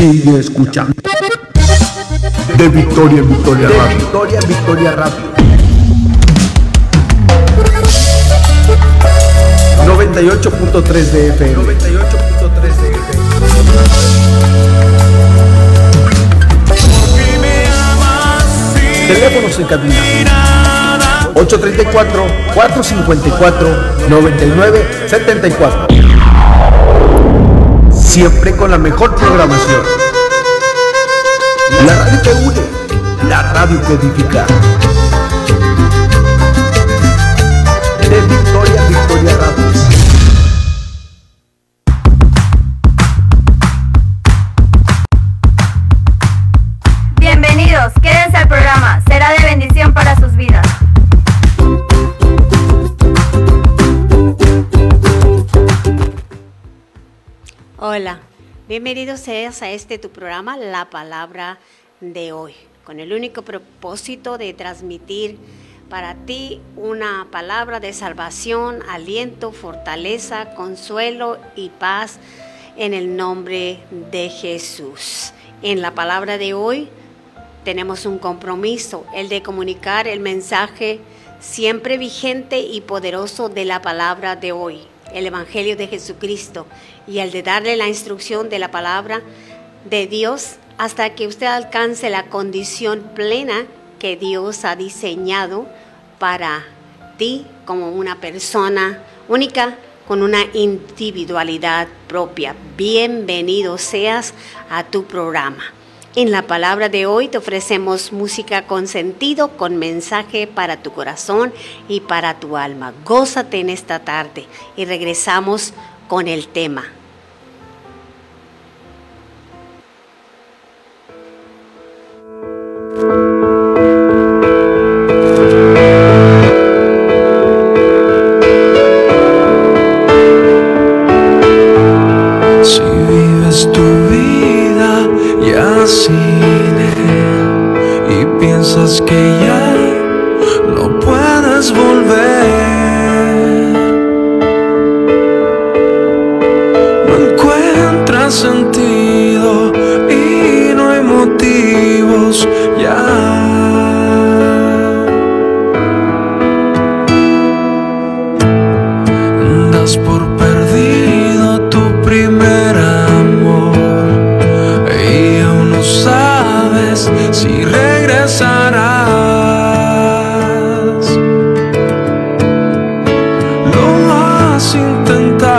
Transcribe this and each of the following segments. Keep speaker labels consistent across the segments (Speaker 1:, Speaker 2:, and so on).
Speaker 1: Sigue escuchando. De Victoria en Victoria
Speaker 2: De
Speaker 1: Radio.
Speaker 2: Victoria en Victoria Radio. 98.3 de FM. 98.3 de FM. Teléfonos en cabina. 834-454-9974. Siempre con la mejor programación. La radio que une, la radio que edifica.
Speaker 3: Hola, bienvenidos seas a este tu programa, La Palabra de hoy, con el único propósito de transmitir para ti una palabra de salvación, aliento, fortaleza, consuelo y paz en el nombre de Jesús. En la palabra de hoy tenemos un compromiso, el de comunicar el mensaje siempre vigente y poderoso de la palabra de hoy, el Evangelio de Jesucristo, y el de darle la instrucción de la palabra de Dios hasta que usted alcance la condición plena que Dios ha diseñado para ti como una persona única con una individualidad propia. Bienvenido seas a tu programa. En la palabra de hoy te ofrecemos música con sentido, con mensaje para tu corazón y para tu alma. Gózate en esta tarde y regresamos con el tema.
Speaker 4: Que has intentado,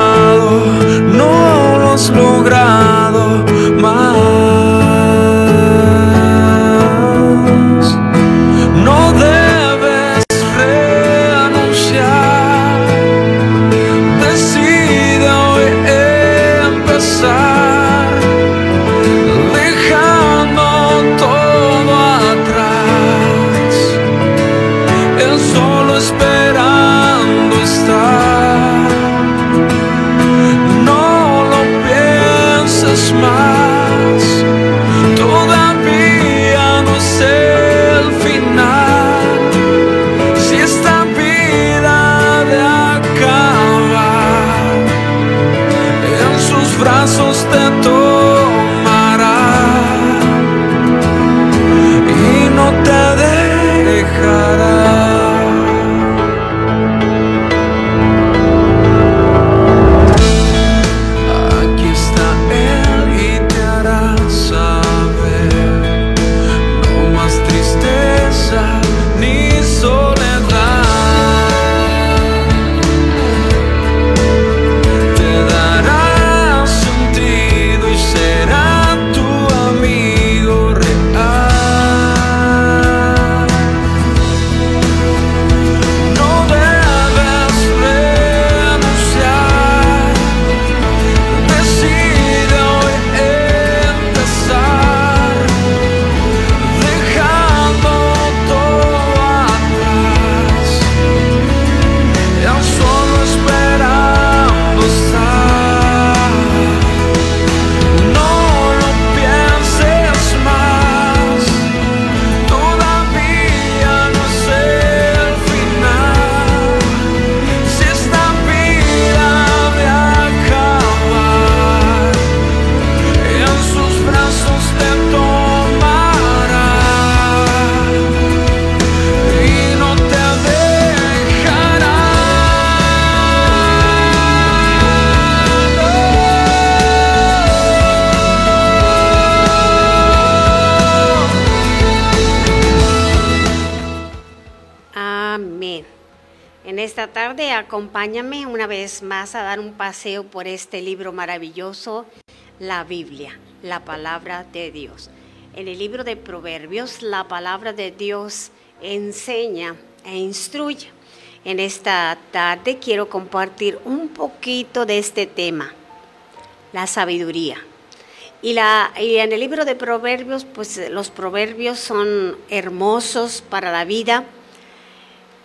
Speaker 3: acompáñame una vez más a dar un paseo por este libro maravilloso, la Biblia, la palabra de Dios. En el libro de Proverbios, la palabra de Dios enseña e instruye. En esta tarde quiero compartir un poquito de este tema, la sabiduría. Y, la, y en el libro de Proverbios, pues los proverbios son hermosos para la vida.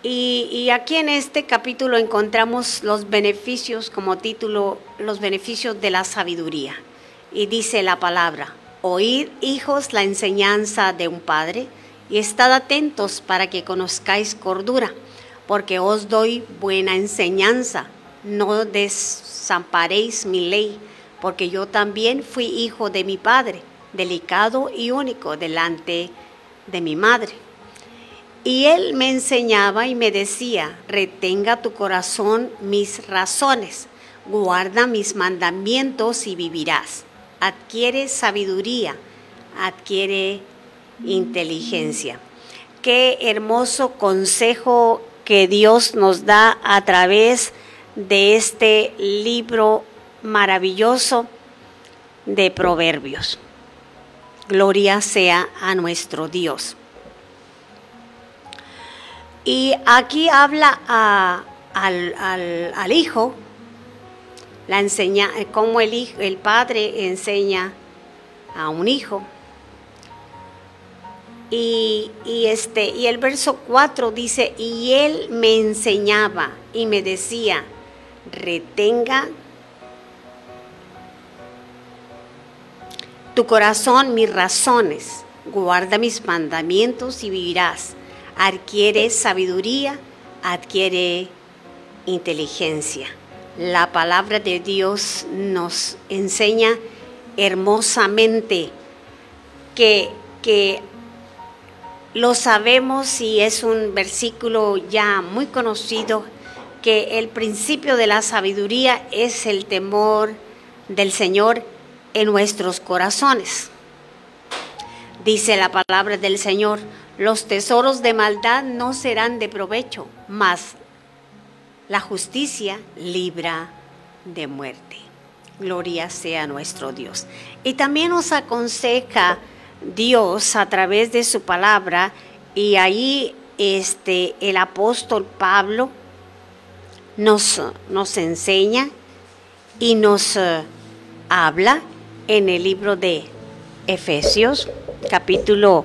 Speaker 3: Y, aquí en este capítulo encontramos los beneficios, como título, los beneficios de la sabiduría. Y dice la palabra, oíd hijos la enseñanza de un padre y estad atentos para que conozcáis cordura, porque os doy buena enseñanza, no desamparéis mi ley porque yo también fui hijo de mi padre, delicado y único delante de mi madre. Y él me enseñaba y me decía, retenga tu corazón mis razones, guarda mis mandamientos y vivirás. Adquiere sabiduría, adquiere inteligencia. Qué hermoso consejo que Dios nos da a través de este libro maravilloso de Proverbios. Gloria sea a nuestro Dios. Y aquí habla a, al, hijo, la enseña, cómo el, padre enseña a un hijo. Y, y, este, y el verso 4 dice, y él me enseñaba y me decía, retenga tu corazón mis razones, guarda mis mandamientos y vivirás. Adquiere sabiduría, adquiere inteligencia. La palabra de Dios nos enseña hermosamente que, que lo sabemos y es un versículo ya muy conocido, que el principio de la sabiduría es el temor del Señor en nuestros corazones. Dice la palabra del Señor, los tesoros de maldad no serán de provecho, mas la justicia libra de muerte. Gloria sea nuestro Dios. Y también nos aconseja Dios a través de su palabra y ahí este el apóstol Pablo nos, nos enseña y nos uh, habla en el libro de Efesios, capítulo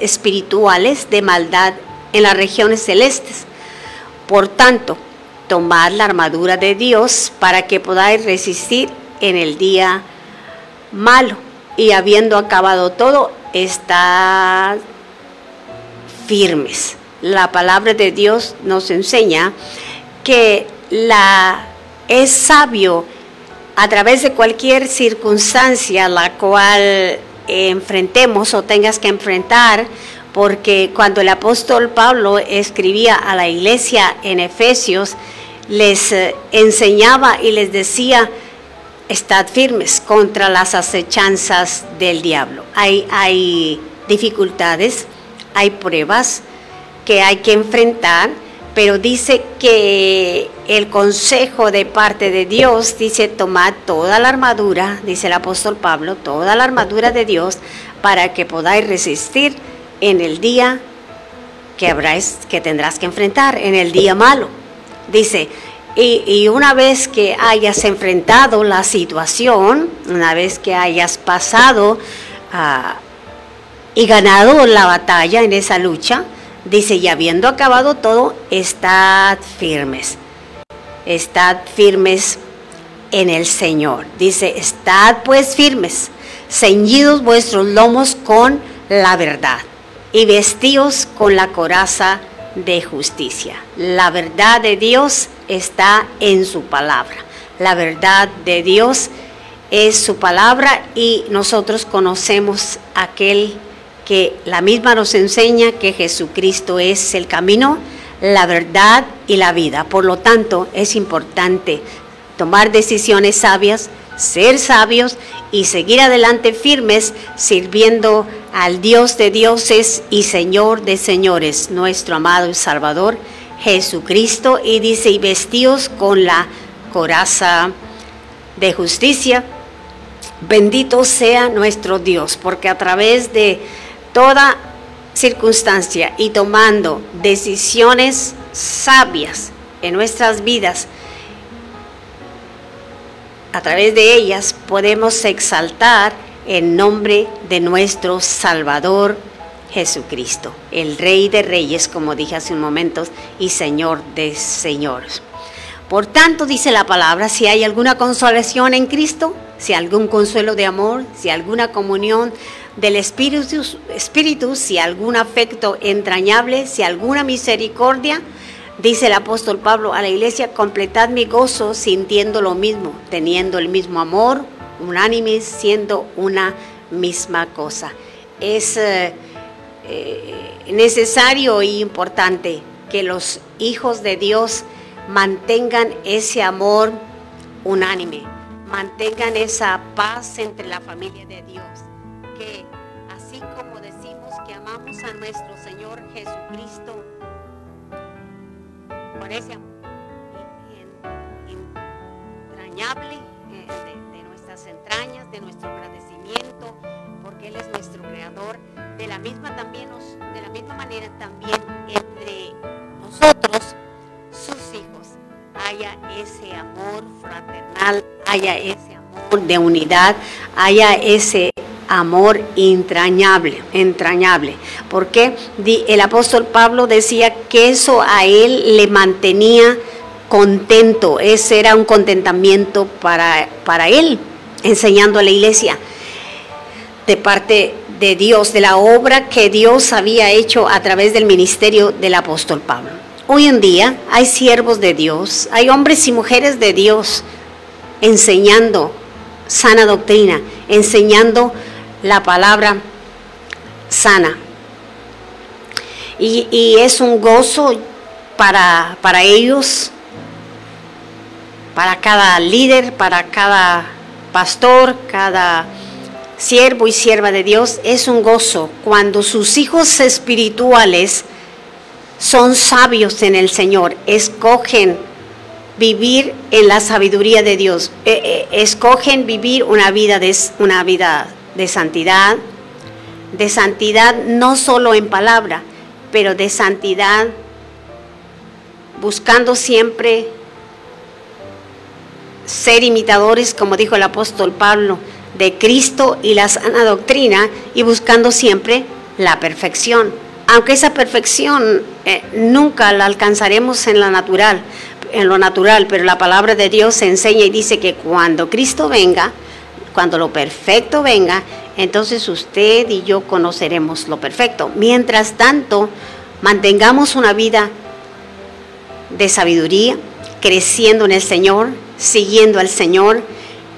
Speaker 3: espirituales de maldad en las regiones celestes. Por tanto, tomad la armadura de Dios para que podáis resistir en el día malo y habiendo acabado todo, estad firmes. La palabra de Dios nos enseña que la es sabio a través de cualquier circunstancia la cual enfrentemos o tengas que enfrentar, porque cuando el apóstol Pablo escribía a la iglesia en Efesios, les eh, enseñaba y les decía, estad firmes contra las acechanzas del diablo. Hay, hay dificultades, hay pruebas que hay que enfrentar pero dice que el consejo de parte de Dios dice tomad toda la armadura, dice el apóstol Pablo, toda la armadura de Dios para que podáis resistir en el día que habráis, que tendrás que enfrentar, en el día malo. Dice, y, una vez que hayas enfrentado la situación, una vez que hayas pasado uh, y ganado la batalla en esa lucha, Dice, y habiendo acabado todo, estad firmes. Estad firmes en el Señor. Dice, estad pues firmes, ceñidos vuestros lomos con la verdad y vestíos con la coraza de justicia. La verdad de Dios está en su palabra. La verdad de Dios es su palabra y nosotros conocemos aquel que la misma nos enseña que Jesucristo es el camino, la verdad y la vida. Por lo tanto, es importante tomar decisiones sabias, ser sabios y seguir adelante firmes sirviendo al Dios de dioses y Señor de señores, nuestro amado y Salvador Jesucristo. Y dice, y vestidos con la coraza de justicia. Bendito sea nuestro Dios, porque a través de toda circunstancia y tomando decisiones sabias en nuestras vidas, a través de ellas podemos exaltar el nombre de nuestro Salvador Jesucristo, el Rey de Reyes, como dije hace un momento, y Señor de Señores. Por tanto, dice la palabra, si hay alguna consolación en Cristo, si algún consuelo de amor, si alguna comunión del Espíritu, Espíritu, si algún afecto entrañable, si alguna misericordia, Dice el apóstol Pablo a la iglesia, completad mi gozo sintiendo lo mismo, teniendo el mismo amor, unánime, siendo una misma cosa. Es eh, eh, necesario y importante que los hijos de Dios mantengan ese amor unánime, mantengan esa paz entre la familia de Dios, que a nuestro Señor Jesucristo, con ese amor entrañable eh, de, nuestras entrañas, de nuestro agradecimiento, porque Él es nuestro creador. De la misma también de la misma manera también entre nosotros, sus hijos, haya ese amor fraternal, haya ese amor de unidad, haya ese amor entrañable, entrañable. Porque el apóstol Pablo decía que eso a él le mantenía contento, ese era un contentamiento para, para él, enseñando a la iglesia de parte de Dios, de la obra que Dios había hecho a través del ministerio del apóstol Pablo. Hoy en día hay siervos de Dios, hay hombres y mujeres de Dios enseñando sana doctrina, enseñando la palabra sana. Y, es un gozo para, para ellos, para cada líder, para cada pastor, cada siervo y sierva de Dios, es un gozo cuando sus hijos espirituales son sabios en el Señor, escogen vivir en la sabiduría de Dios, eh, eh, escogen vivir una vida, de, una vida de santidad, de santidad no solo en palabra, pero de santidad buscando siempre ser imitadores, como dijo el apóstol Pablo, de Cristo y la sana doctrina y buscando siempre la perfección. Aunque esa perfección eh, nunca la alcanzaremos en la natural, en lo natural, pero la palabra de Dios enseña y dice que cuando Cristo venga, cuando lo perfecto venga, entonces usted y yo conoceremos lo perfecto. Mientras tanto, mantengamos una vida de sabiduría, creciendo en el Señor, siguiendo al Señor,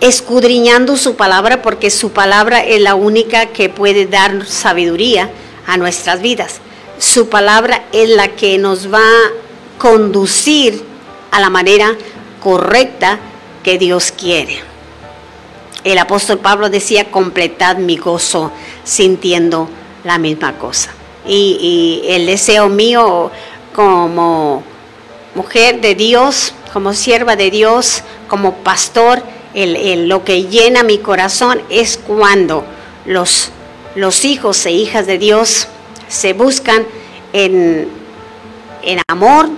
Speaker 3: escudriñando su palabra, porque su palabra es la única que puede dar sabiduría a nuestras vidas. Su palabra es la que nos va a conducir a la manera correcta que Dios quiere. El apóstol Pablo decía, completad mi gozo sintiendo la misma cosa. Y, el deseo mío como mujer de Dios, como sierva de Dios, como pastor, el, lo que llena mi corazón es cuando los, los hijos e hijas de Dios se buscan en, en amor,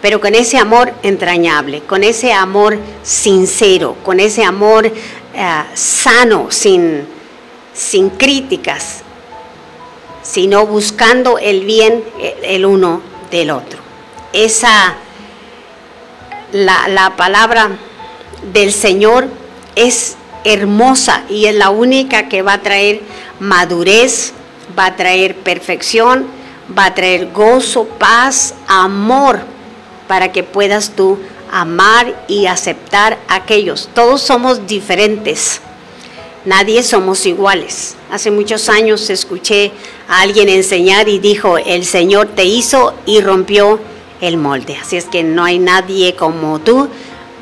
Speaker 3: pero con ese amor entrañable, con ese amor sincero, con ese amor uh, sano, sin, sin críticas, sino buscando el bien el uno del otro. Esa, la, la palabra del Señor es hermosa y es la única que va a traer madurez, va a traer perfección, va a traer gozo, paz, amor, para que puedas tú amar y aceptar a aquellos. Todos somos diferentes. Nadie somos iguales. Hace muchos años escuché a alguien enseñar y dijo, el Señor te hizo y rompió el molde. Así es que no hay nadie como tú.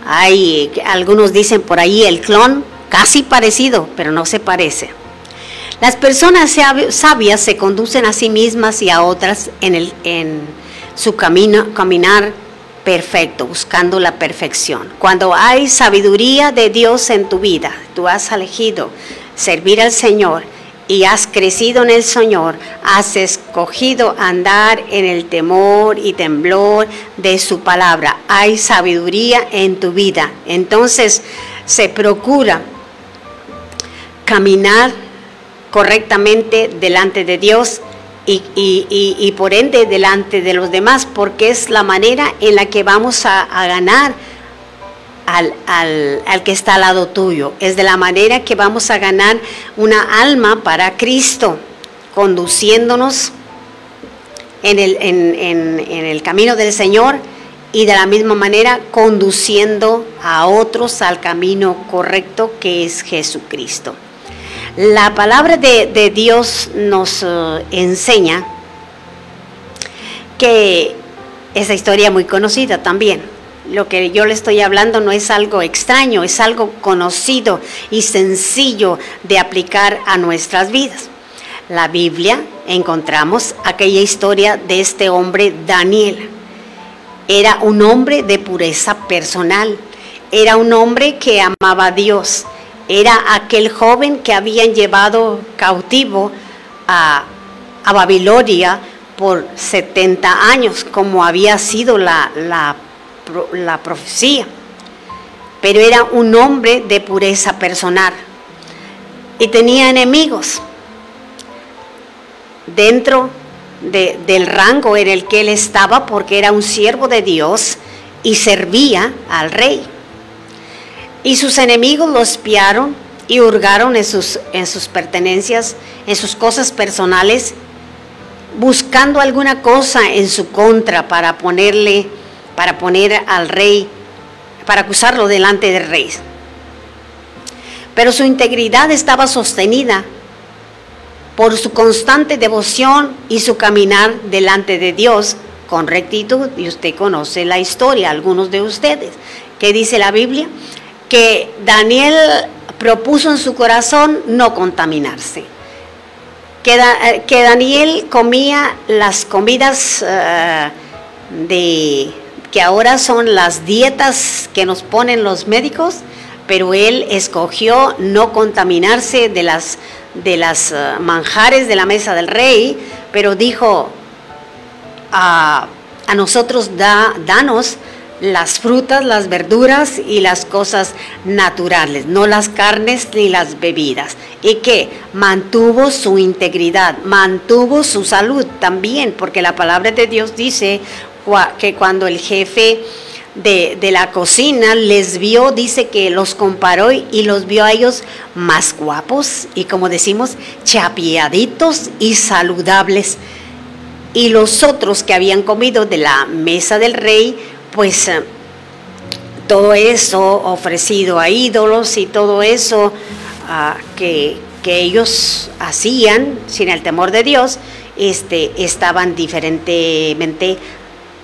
Speaker 3: Hay, algunos dicen por ahí el clon, casi parecido, pero no se parece. Las personas sabias se conducen a sí mismas y a otras en, el, en su camino, caminar perfecto, buscando la perfección. Cuando hay sabiduría de Dios en tu vida, tú has elegido servir al Señor y has crecido en el Señor, has escogido andar en el temor y temblor de su palabra. Hay sabiduría en tu vida. Entonces se procura caminar correctamente delante de Dios y, por ende delante de los demás, porque es la manera en la que vamos a, ganar al, al, que está al lado tuyo. Es de la manera que vamos a ganar una alma para Cristo, conduciéndonos en el, en, en el camino del Señor y de la misma manera conduciendo a otros al camino correcto que es Jesucristo. La palabra de, Dios nos eh, enseña que esa historia muy conocida también. Lo que yo le estoy hablando no es algo extraño, es algo conocido y sencillo de aplicar a nuestras vidas. La Biblia encontramos aquella historia de este hombre Daniel. Era un hombre de pureza personal, era un hombre que amaba a Dios era aquel joven que habían llevado cautivo a, Babilonia por 70 años, como había sido la, la profecía. Pero era un hombre de pureza personal y tenía enemigos dentro del rango en el que él estaba porque era un siervo de Dios y servía al rey. Y sus enemigos lo espiaron y hurgaron en sus, en sus pertenencias, en sus cosas personales, buscando alguna cosa en su contra para ponerle, para poner al rey, para acusarlo delante del rey. Pero su integridad estaba sostenida por su constante devoción y su caminar delante de Dios con rectitud. Y usted conoce la historia, algunos de ustedes. ¿Qué dice la Biblia? Que Daniel propuso en su corazón no contaminarse. Que, eh, que Daniel comía las comidas eh, de que ahora son las dietas que nos ponen los médicos, pero él escogió no contaminarse de las de las eh, manjares de la mesa del rey, pero dijo a, a nosotros da, danos las frutas, las verduras y las cosas naturales, no las carnes ni las bebidas. Y que mantuvo su integridad, mantuvo su salud también, porque la palabra de Dios dice que cuando el jefe de, la cocina les vio, dice que los comparó y los vio a ellos más guapos y como decimos, chapiaditos y saludables. Y los otros que habían comido de la mesa del rey, pues eh, todo eso ofrecido a ídolos y todo eso ah, que, ellos hacían sin el temor de Dios, este, estaban diferentemente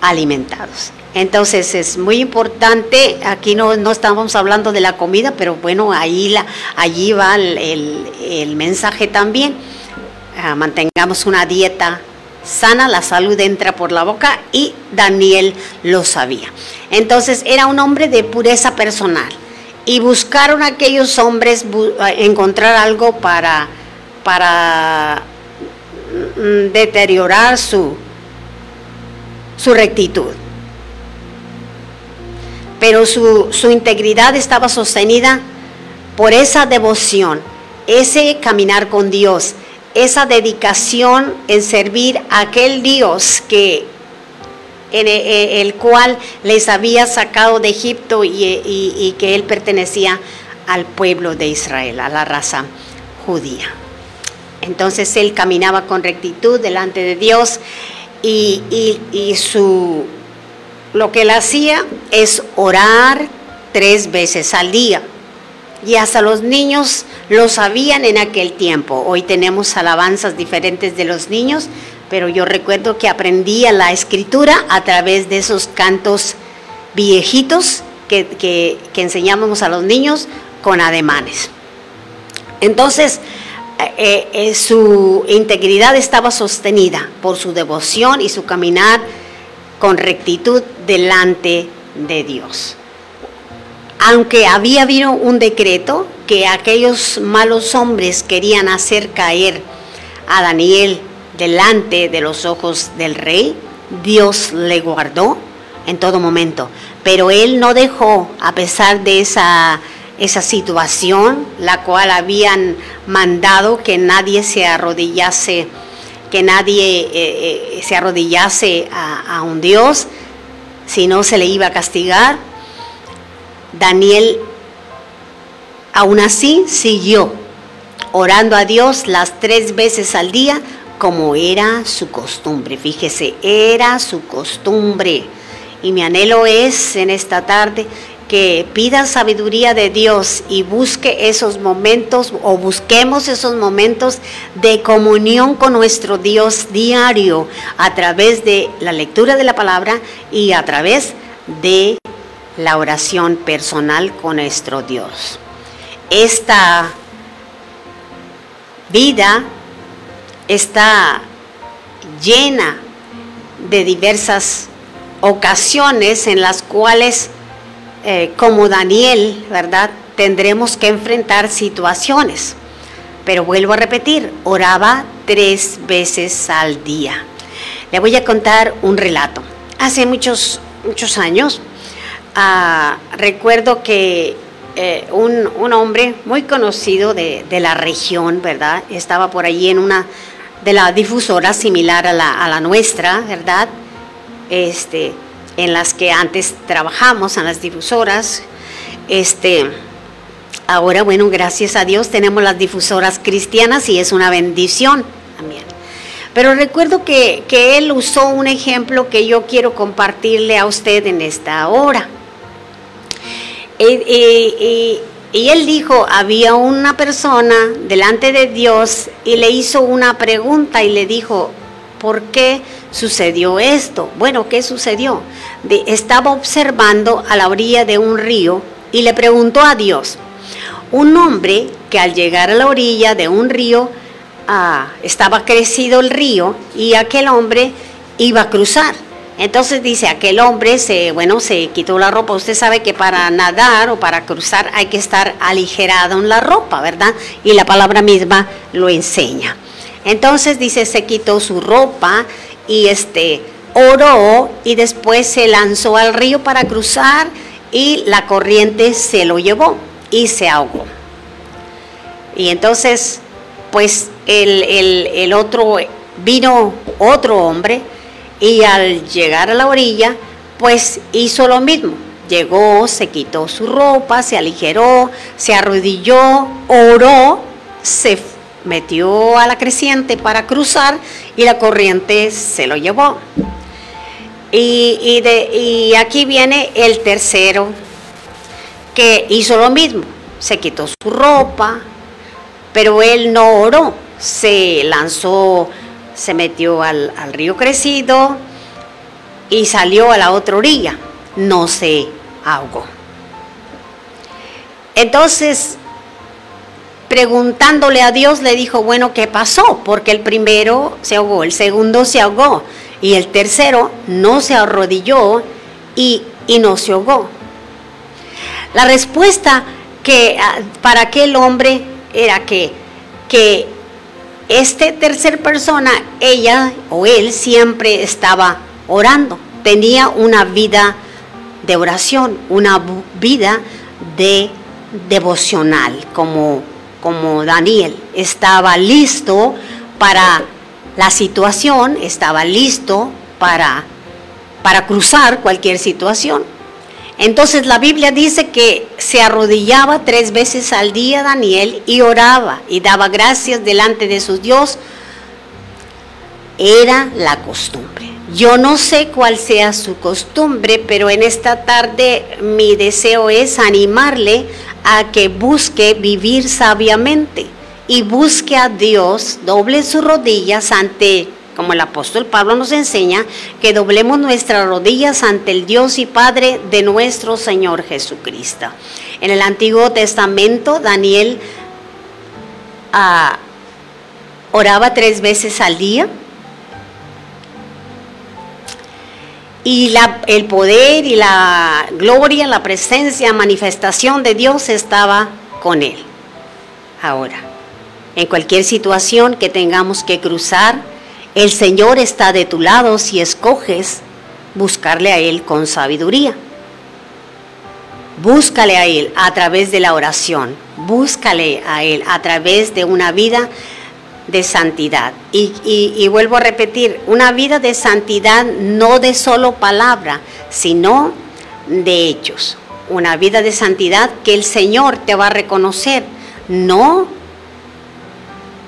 Speaker 3: alimentados. Entonces es muy importante, aquí no, no estamos hablando de la comida, pero bueno, ahí la, allí va el, mensaje también. Ah, mantengamos una dieta sana, la salud entra por la boca y Daniel lo sabía. Entonces era un hombre de pureza personal y buscaron aquellos hombres encontrar algo para, para mm, deteriorar su, su rectitud. Pero su, su integridad estaba sostenida por esa devoción, ese caminar con Dios, esa dedicación en servir a aquel Dios que e, e, el cual les había sacado de Egipto y, que él pertenecía al pueblo de Israel, a la raza judía. Entonces él caminaba con rectitud delante de Dios y, y- y su, lo que él hacía es orar tres veces al día. Y hasta los niños lo sabían en aquel tiempo. Hoy tenemos alabanzas diferentes de los niños, pero yo recuerdo que aprendía la escritura a través de esos cantos viejitos que, enseñábamos a los niños con ademanes. Entonces, eh, eh, eh, su integridad estaba sostenida por su devoción y su caminar con rectitud delante de Dios. Aunque había habido un decreto que aquellos malos hombres querían hacer caer a Daniel delante de los ojos del rey, Dios le guardó en todo momento. Pero él no dejó, a pesar de esa, esa situación, la cual habían mandado que nadie se arrodillase, que nadie eh, eh, se arrodillase a, a un Dios, si no se le iba a castigar. Daniel aún así siguió orando a Dios las tres veces al día como era su costumbre. Fíjese, era su costumbre. Y mi anhelo es en esta tarde que pida sabiduría de Dios y busque esos momentos o busquemos esos momentos de comunión con nuestro Dios diario a través de la lectura de la palabra y a través de la oración personal con nuestro Dios. Esta vida está llena de diversas ocasiones en las cuales, eh, como Daniel, ¿verdad? Tendremos que enfrentar situaciones. Pero vuelvo a repetir, oraba tres veces al día. Le voy a contar un relato. Hace muchos, muchos años, ah, recuerdo que eh, un, un hombre muy conocido de, de la región, ¿verdad? Estaba por allí en una de la difusora similar a la, a la nuestra, ¿verdad? Este, en las que antes trabajamos, en las difusoras. Este, ahora, bueno, gracias a Dios tenemos las difusoras cristianas y es una bendición también. Pero recuerdo que, que él usó un ejemplo que yo quiero compartirle a usted en esta hora. Y, y- y- y él dijo, había una persona delante de Dios y le hizo una pregunta y le dijo, ¿por qué sucedió esto? Bueno, ¿qué sucedió? Estaba observando a la orilla de un río y le preguntó a Dios, un hombre que al llegar a la orilla de un río, ah, estaba crecido el río y aquel hombre iba a cruzar. Entonces dice, aquel hombre se, bueno, se quitó la ropa. Usted sabe que para nadar o para cruzar hay que estar aligerado en la ropa, ¿verdad? Y la palabra misma lo enseña. Entonces dice, se quitó su ropa y este oró y después se lanzó al río para cruzar y la corriente se lo llevó y se ahogó. Y entonces, pues el, el- el otro, vino otro hombre y al llegar a la orilla, pues hizo lo mismo. Llegó, se quitó su ropa, se aligeró, se arrodilló, oró, se metió a la creciente para cruzar y la corriente se lo llevó. Y aquí viene el tercero que hizo lo mismo. Se quitó su ropa, pero él no oró. Se lanzó, se metió al, al río crecido y salió a la otra orilla. No se ahogó. Entonces, preguntándole a Dios, le dijo, bueno, ¿qué pasó? Porque el primero se ahogó, el segundo se ahogó y el tercero no se arrodilló y, y no se ahogó. La respuesta que ah, para aquel hombre era que, que este tercer persona, ella o él siempre estaba orando, tenía una vida de oración, una vida de devocional, como, como Daniel. Estaba listo para la situación, estaba listo para, para cruzar cualquier situación. Entonces la Biblia dice que se arrodillaba tres veces al día Daniel y oraba y daba gracias delante de su Dios. Era la costumbre. Yo no sé cuál sea su costumbre, pero en esta tarde mi deseo es animarle a que busque vivir sabiamente y busque a Dios, doble sus rodillas ante, como el apóstol Pablo nos enseña, que doblemos nuestras rodillas ante el Dios y Padre de nuestro Señor Jesucristo. En el Antiguo Testamento, Daniel ah, oraba tres veces al día. Y la- el poder y la gloria, la presencia, manifestación de Dios estaba con él. Ahora, en cualquier situación que tengamos que cruzar, el Señor está de tu lado si escoges buscarle a Él con sabiduría. Búscale a Él a través de la oración, búscale a Él a través de una vida de santidad. Y, vuelvo a repetir, una vida de santidad no de solo palabra, sino de hechos. Una vida de santidad que el Señor te va a reconocer, no,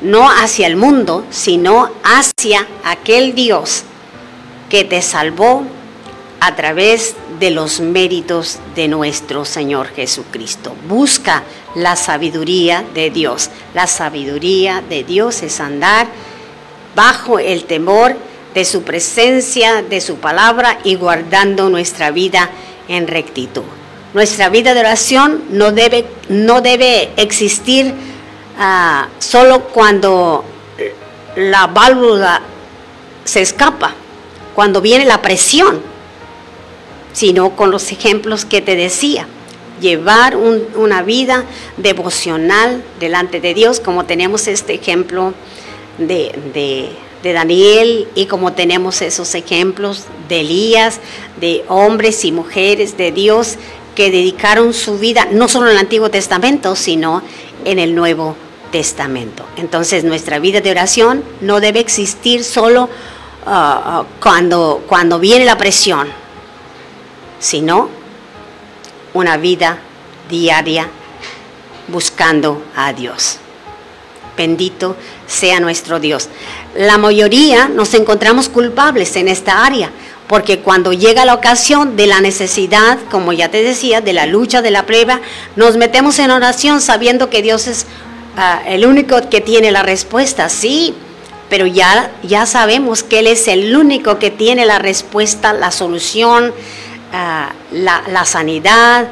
Speaker 3: no hacia el mundo, sino hacia aquel Dios que te salvó a través de los méritos de nuestro Señor Jesucristo. Busca la sabiduría de Dios. La sabiduría de Dios es andar bajo el temor de su presencia, de su palabra y guardando nuestra vida en rectitud. Nuestra vida de oración no debe, no debe existir ah, solo cuando la válvula se escapa, cuando viene la presión, sino con los ejemplos que te decía. Llevar un- una vida devocional delante de Dios, como tenemos este ejemplo de, de- de Daniel y como tenemos esos ejemplos de Elías, de hombres y mujeres de Dios que dedicaron su vida, no solo en el Antiguo Testamento, sino en el Nuevo Testamento. Entonces nuestra vida de oración no debe existir solo ah, ah, cuando, cuando viene la presión, sino una vida diaria buscando a Dios. Bendito sea nuestro Dios. La mayoría nos encontramos culpables en esta área, porque cuando llega la ocasión de la necesidad, como ya te decía, de la lucha, de la prueba, nos metemos en oración sabiendo que Dios es ah, el único que tiene la respuesta, sí, pero ya, ya sabemos que Él es el único que tiene la respuesta, la solución, ah, la, la sanidad,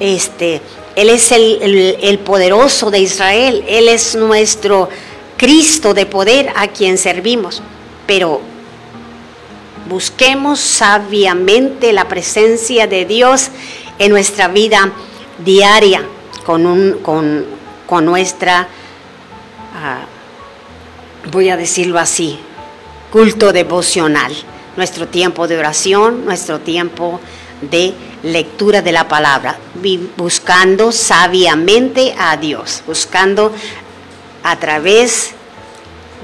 Speaker 3: este, Él es el, el- el poderoso de Israel, Él es nuestro Cristo de poder a quien servimos. Pero busquemos sabiamente la presencia de Dios en nuestra vida diaria, con, un, con, nuestra, ah, voy a decirlo así, culto devocional, nuestro tiempo de oración, nuestro tiempo de lectura de la palabra, buscando sabiamente a Dios, buscando a través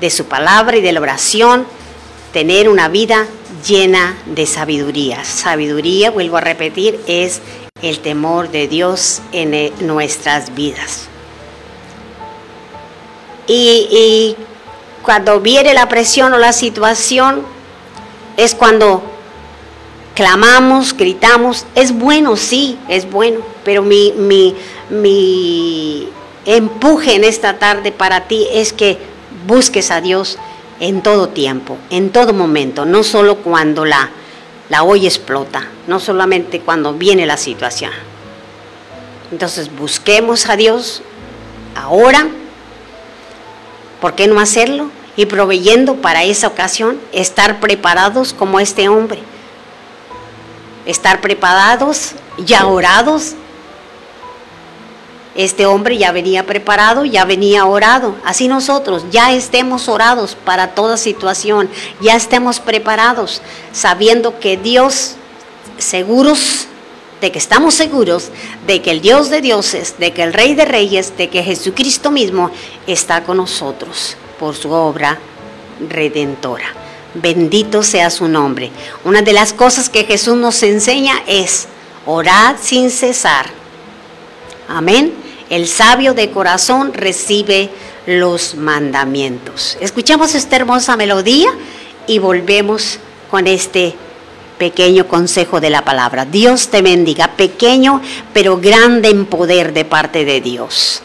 Speaker 3: de su palabra y de la oración tener una vida llena de sabiduría. Sabiduría, vuelvo a repetir, es el temor de Dios en eh, nuestras vidas. Y, cuando viene la presión o la situación, es cuando clamamos, gritamos. Es bueno, sí, es bueno, pero mi, mi, mi empuje en esta tarde para ti es que busques a Dios en todo tiempo, en todo momento, no solo cuando la, la olla explota, no solamente cuando viene la situación. Entonces busquemos a Dios ahora, ¿por qué no hacerlo? Y proveyendo para esa ocasión, estar preparados como este hombre, estar preparados, ya orados. Este hombre ya venía preparado, ya venía orado. Así nosotros ya estemos orados para toda situación, ya estemos preparados, sabiendo que Dios, seguros de que estamos seguros de que el Dios de dioses, de que el Rey de reyes, de que Jesucristo mismo está con nosotros por su obra redentora. Bendito sea su nombre. Una de las cosas que Jesús nos enseña es orad sin cesar. Amén. El sabio de corazón recibe los mandamientos. Escuchamos esta hermosa melodía y volvemos
Speaker 5: con este pequeño consejo de la palabra. Dios te bendiga, pequeño pero grande en poder de parte de Dios.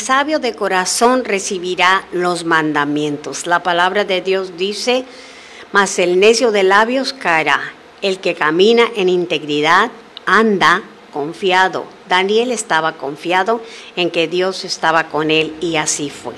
Speaker 5: Sabio de corazón recibirá los mandamientos. La palabra de Dios dice, mas el necio de labios caerá. El que camina en integridad anda confiado. Daniel estaba confiado en que Dios estaba con él y así fue.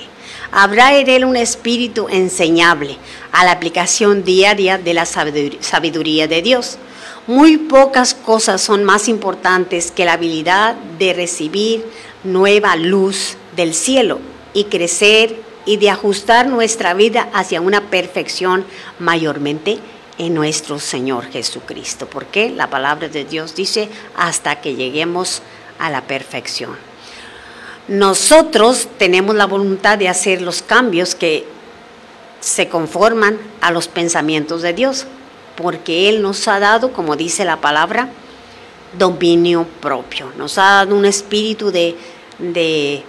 Speaker 5: Habrá en él un espíritu enseñable a la aplicación diaria de la sabidur- sabiduría de Dios. Muy pocas cosas son más importantes que la habilidad de recibir nueva luz del cielo y crecer y de ajustar nuestra vida hacia una perfección mayormente en nuestro Señor Jesucristo. Porque la palabra de Dios dice hasta que lleguemos a la perfección. Nosotros tenemos la voluntad de hacer los cambios que se conforman a los pensamientos de Dios, porque Él nos ha dado, como dice la palabra, dominio propio. Nos ha dado un espíritu de, de,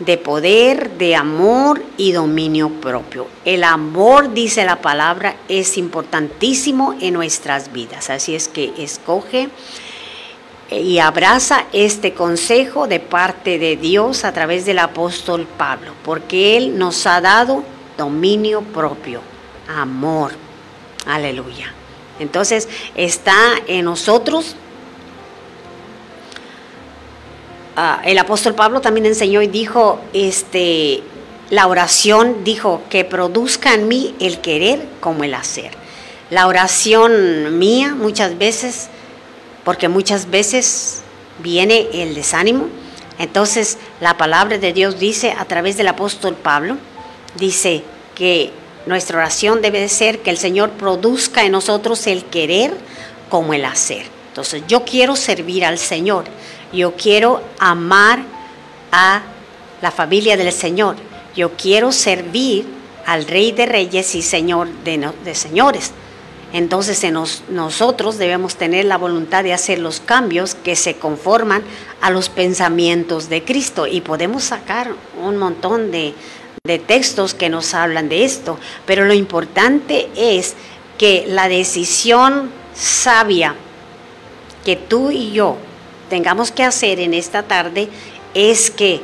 Speaker 5: de poder, de amor y dominio propio. El amor, dice la palabra, es importantísimo en nuestras vidas. Así es que escoge y abraza este consejo de parte de Dios a través del apóstol Pablo, porque Él nos ha dado dominio propio, amor. Aleluya. Entonces está en nosotros. Ah, el apóstol Pablo también enseñó y dijo, este, la oración dijo que produzca en mí el querer como el hacer.
Speaker 3: la oración mía muchas veces, porque muchas veces viene el desánimo. Entonces la palabra de Dios dice a través del apóstol Pablo, dice que nuestra oración debe de ser que el Señor produzca en nosotros el querer como el hacer. Entonces yo quiero servir al Señor, yo quiero amar a la familia del Señor, yo quiero servir al Rey de Reyes y Señor de, de Señores. Entonces en nos- nosotros debemos tener la voluntad de hacer los cambios que se conforman a los pensamientos de Cristo. Y podemos sacar un montón de, de textos que nos hablan de esto, pero lo importante es que la decisión sabia que tú y yo tengamos que hacer en esta tarde es que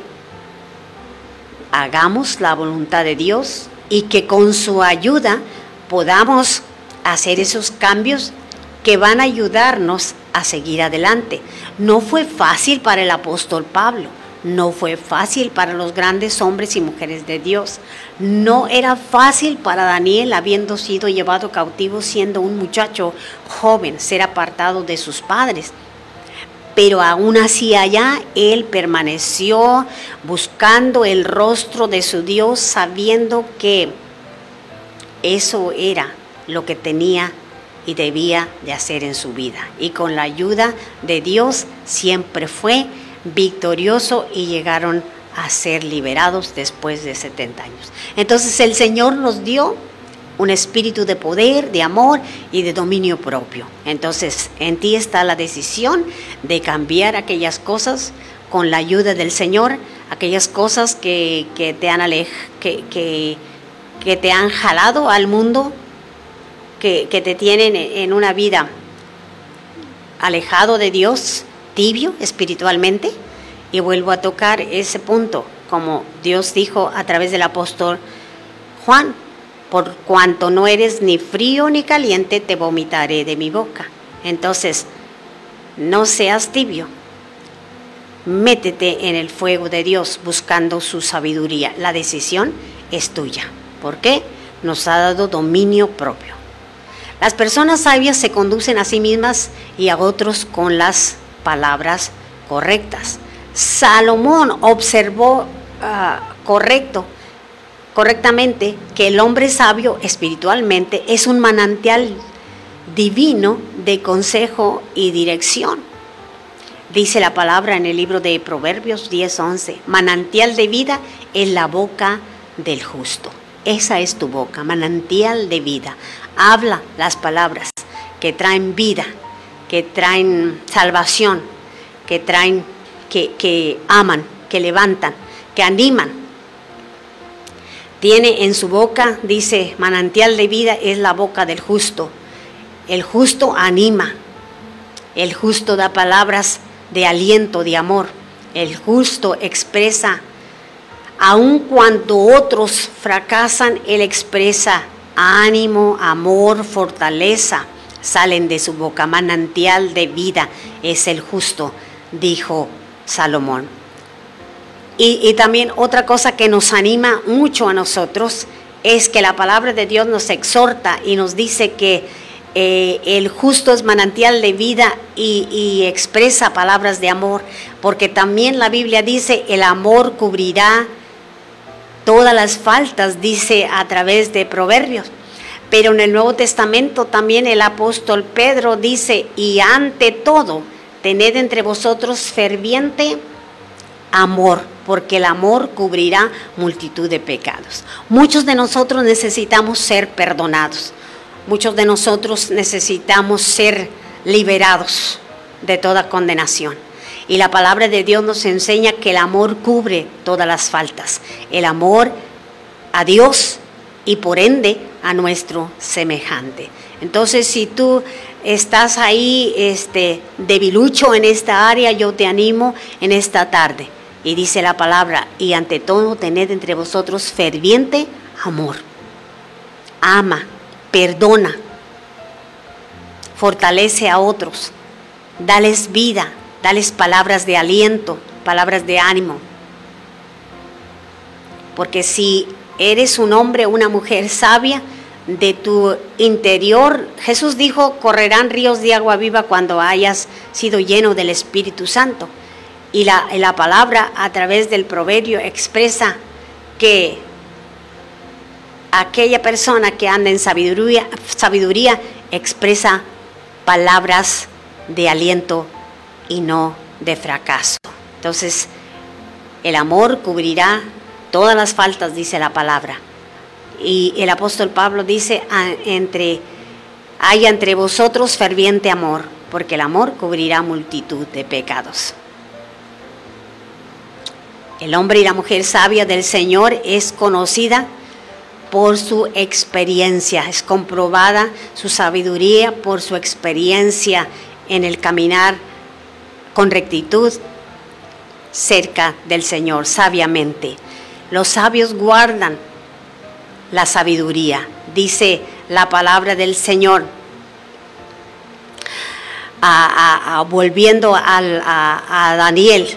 Speaker 3: hagamos la voluntad de Dios y que con su ayuda podamos hacer esos cambios que van a ayudarnos a seguir adelante. No fue fácil para el apóstol Pablo, no fue fácil para los grandes hombres y mujeres de Dios, no era fácil para Daniel habiendo sido llevado cautivo siendo un muchacho joven, ser apartado de sus padres pero aún así allá él permaneció buscando el rostro de su Dios, sabiendo que eso era lo que tenía y debía de hacer en su vida. Y con la ayuda de Dios siempre fue victorioso y llegaron a ser liberados después de 70 años. Entonces el Señor nos dio un espíritu de poder, de amor y de dominio propio. Entonces, en ti está la decisión de cambiar aquellas cosas con la ayuda del Señor, aquellas cosas que, te, han alej que, que te han jalado al mundo, que, que te tienen en una vida alejado de Dios, tibio espiritualmente. Y vuelvo a tocar ese punto, como Dios dijo a través del apóstol Juan, por cuanto no eres ni frío ni caliente, te vomitaré de mi boca. Entonces, no seas tibio. Métete en el fuego de Dios buscando su sabiduría. La decisión es tuya. ¿Por qué? Nos ha dado dominio propio. Las personas sabias se conducen a sí mismas y a otros con las palabras correctas. Salomón observó ah, correcto correctamente que el hombre sabio espiritualmente es un manantial divino de consejo y dirección. Dice la palabra en el libro de Proverbios 10:11, manantial de vida en la boca del justo. Esa es tu boca, manantial de vida. Habla las palabras que traen vida, que traen salvación, que traen, que, que aman, que levantan, que animan, tiene en su boca, dice, manantial de vida es la boca del justo. El justo anima, el justo da palabras de aliento, de amor. El justo expresa, aun cuando otros fracasan, él expresa ánimo, amor, fortaleza. Salen de su boca, manantial de vida es el justo, dijo Salomón. Y, también otra cosa que nos anima mucho a nosotros es que la palabra de Dios nos exhorta y nos dice que eh, el justo es manantial de vida y, y, expresa palabras de amor, porque también la Biblia dice el amor cubrirá todas las faltas, dice a través de proverbios. Pero en el Nuevo Testamento también el apóstol Pedro dice, y ante todo, tened entre vosotros ferviente amor, porque el amor cubrirá multitud de pecados. Muchos de nosotros necesitamos ser perdonados. Muchos de nosotros necesitamos ser liberados de toda condenación. Y la palabra de Dios nos enseña que el amor cubre todas las faltas. El amor a Dios y por ende a nuestro semejante. Entonces, si tú estás ahí este, debilucho en esta área, yo te animo en esta tarde. Y dice la palabra, y ante todo tened entre vosotros ferviente amor. Ama, perdona, fortalece a otros, dales vida, dales palabras de aliento, palabras de ánimo. Porque si eres un hombre o una mujer sabia, de tu interior. Jesús dijo, correrán ríos de agua viva cuando hayas sido lleno del Espíritu Santo. Y la, la palabra a través del proverbio expresa que aquella persona que anda en sabiduría, sabiduría expresa palabras de aliento y no de fracaso. Entonces, el amor cubrirá todas las faltas, dice la palabra. Y el apóstol Pablo dice, "Ah, entre, hay entre vosotros ferviente amor, porque el amor cubrirá multitud de pecados. El hombre y la mujer sabia del Señor es conocida por su experiencia, es comprobada su sabiduría por su experiencia en el caminar con rectitud cerca del Señor, sabiamente. Los sabios guardan la sabiduría, dice la palabra del Señor. Volviendo a, Daniel,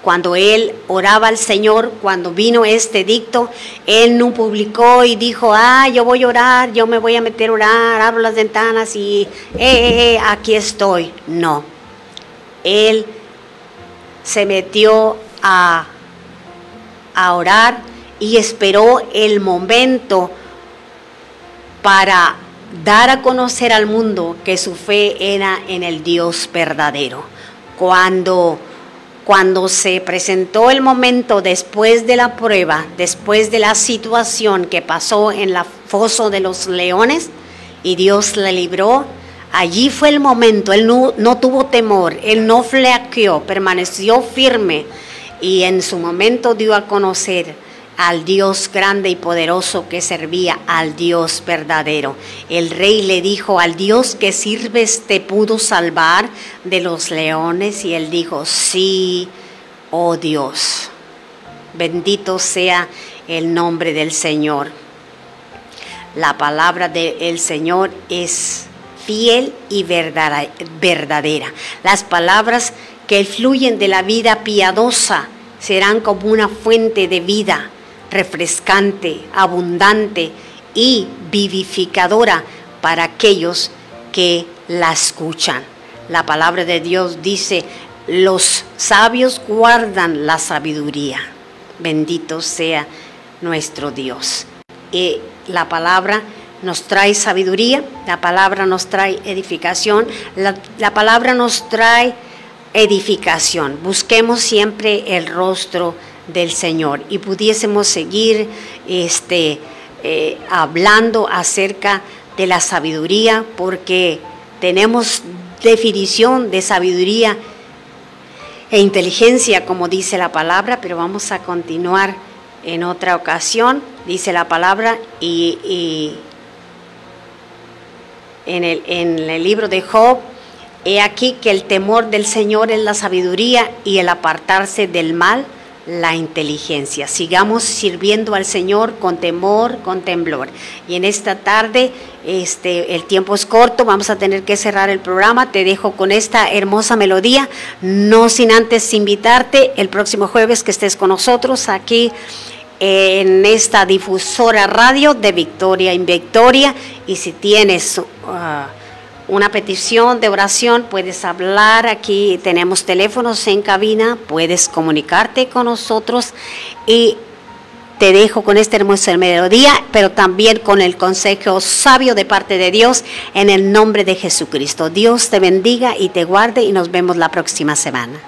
Speaker 3: cuando él oraba al Señor, cuando vino este dicto, él no publicó y dijo, ah, yo voy a orar, yo me voy a meter a orar, abro las ventanas y, eh, eh, eh, aquí estoy. No, él se metió a orar y esperó el momento para dar a conocer al mundo que su fe era en el Dios verdadero. Cuando, cuando se presentó el momento después de la prueba, después de la situación que pasó en la foso de los leones y Dios le libró, allí fue el momento, él no, no tuvo temor, él no flaqueó, permaneció firme y en su momento dio a conocer al Dios grande y poderoso que servía al Dios verdadero. El rey le dijo, al Dios que sirves te pudo salvar de los leones y él dijo, sí, oh Dios, bendito sea el nombre del Señor. La palabra del Señor es fiel y verdadera. Las palabras que fluyen de la vida piadosa serán como una fuente de vida refrescante, abundante y vivificadora para aquellos que la escuchan. La palabra de Dios dice, los sabios guardan la sabiduría. Bendito sea nuestro Dios. Y la palabra nos trae sabiduría, la palabra nos trae edificación, la, la palabra nos trae edificación. Busquemos siempre el rostro del Señor. Y pudiésemos seguir este, eh, hablando acerca de la sabiduría porque tenemos definición de sabiduría e inteligencia, como dice la palabra, pero vamos a continuar en otra ocasión, dice la palabra, y, y en, el, en el libro de Job, he aquí que el temor del Señor es la sabiduría y el apartarse del mal, la inteligencia. Sigamos sirviendo al Señor con temor, con temblor. Y en esta tarde, este, el tiempo es corto, vamos a tener que cerrar el programa. Te dejo con esta hermosa melodía, no sin antes invitarte el próximo jueves que estés con nosotros aquí en esta difusora radio de Victoria en Victoria. Y si tienes uh, una petición de oración, puedes hablar aquí, tenemos teléfonos en cabina, puedes comunicarte con nosotros y te dejo con este hermoso melodía, pero también con el consejo sabio de parte de Dios en el nombre de Jesucristo. Dios te bendiga y te guarde y nos vemos la próxima semana.